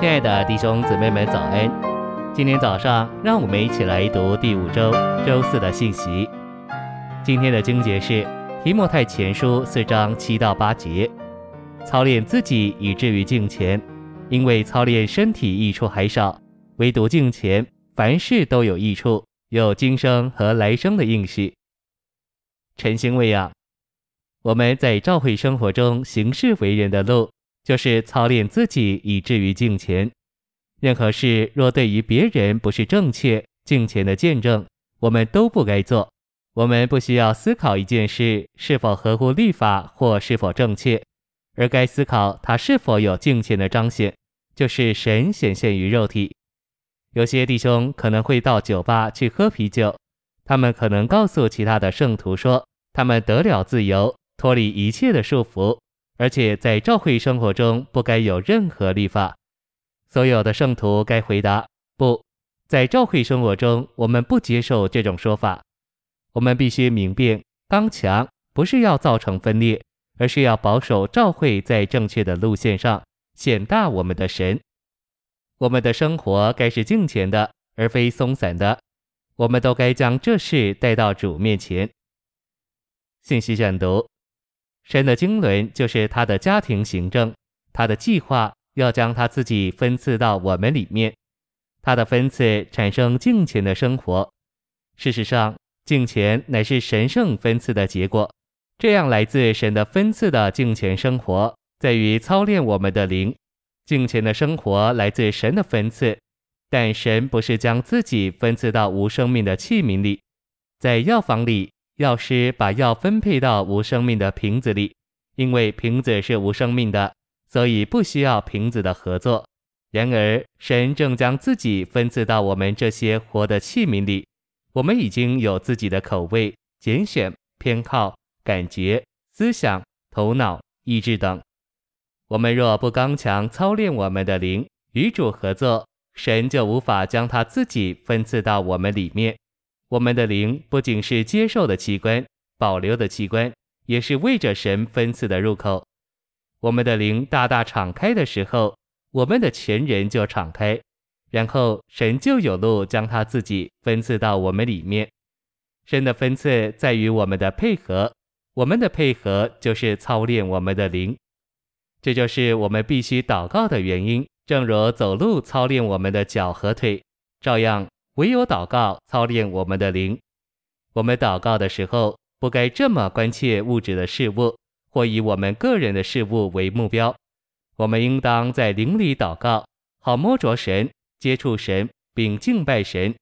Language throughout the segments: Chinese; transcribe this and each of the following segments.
亲爱的弟兄姊妹们，早安！今天早上，让我们一起来读第五周周四的信息。今天的经节是提摩太前书四章七到八节：操练自己以至于敬虔，因为操练身体益处还少，唯独敬虔，凡事都有益处，有今生和来生的应许。晨星喂养，我们在教会生活中行事为人的路。就是操练自己，以至于敬虔。任何事若对于别人不是正确敬虔的见证，我们都不该做。我们不需要思考一件事是否合乎律法或是否正确，而该思考它是否有敬虔的彰显，就是神显现于肉体。有些弟兄可能会到酒吧去喝啤酒，他们可能告诉其他的圣徒说，他们得了自由，脱离一切的束缚。而且在教会生活中不该有任何律法，所有的圣徒该回答：不，在教会生活中，我们不接受这种说法。我们必须明辨刚强，不是要造成分裂，而是要保守教会在正确的路线上，显大我们的神。我们的生活该是敬虔的，而非松散的。我们都该将这事带到主面前。信息选读。神的经纶就是他的家庭行政，他的计划要将他自己分赐到我们里面，他的分赐产生敬虔的生活。事实上，敬虔乃是神圣分赐的结果。这样来自神的分赐的敬虔生活，在于操练我们的灵。敬虔的生活来自神的分赐，但神不是将自己分赐到无生命的器皿里，在药房里。药师把药分配到无生命的瓶子里，因为瓶子是无生命的，所以不需要瓶子的合作。然而，神正将自己分赐到我们这些活的器皿里。我们已经有自己的口味、拣选、偏好、感觉、思想、头脑、意志等。我们若不刚强操练我们的灵，与主合作，神就无法将他自己分赐到我们里面。我们的灵不仅是接受的器官，保留的器官，也是为着神分赐的入口。我们的灵大大敞开的时候，我们的全人就敞开，然后神就有路将他自己分赐到我们里面。神的分赐在于我们的配合，我们的配合就是操练我们的灵。这就是我们必须祷告的原因。正如走路操练我们的脚和腿，照样。唯有祷告操练我们的灵。我们祷告的时候，不该这么关切物质的事物，或以我们个人的事物为目标。我们应当在灵里祷告，好摸着神、接触神，并敬拜神。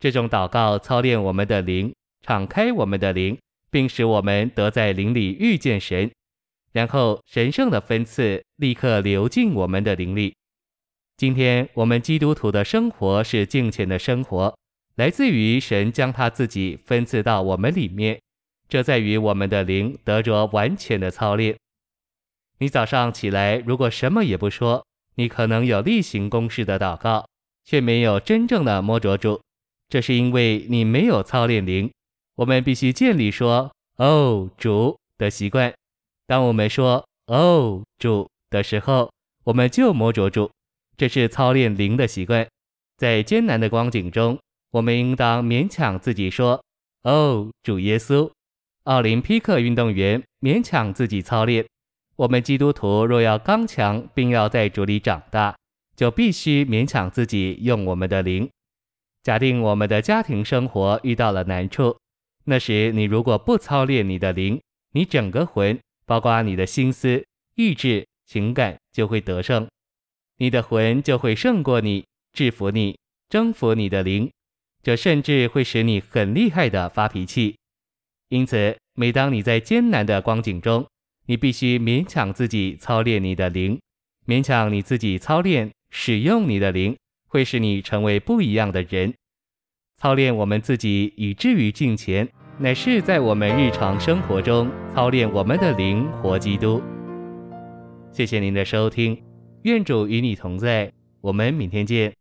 这种祷告操练我们的灵，敞开我们的灵，并使我们得在灵里遇见神。然后神圣的分赐立刻流进我们的灵里。今天我们基督徒的生活是敬虔的生活，来自于神将他自己分赐到我们里面，这在于我们的灵得着完全的操练。你早上起来如果什么也不说，你可能有例行公事的祷告，却没有真正的摸着主，这是因为你没有操练灵。我们必须建立说“哦，主”的习惯。当我们说“哦，主”的时候，我们就摸着主。这是操练灵的习惯，在艰难的光景中，我们应当勉强自己说：“哦，主耶稣。”奥林匹克运动员勉强自己操练。我们基督徒若要刚强，并要在主里长大，就必须勉强自己用我们的灵。假定我们的家庭生活遇到了难处，那时你如果不操练你的灵，你整个魂，包括你的心思、意志、情感，就会得胜。你的魂就会胜过你，制服你，征服你的灵，这甚至会使你很厉害的发脾气。因此，每当你在艰难的光景中，你必须勉强自己操练你的灵，勉强你自己操练使用你的灵，会使你成为不一样的人。操练我们自己以至于敬虔，乃是在我们日常生活中操练我们的灵活基督。谢谢您的收听。愿主与你同在，我们明天见。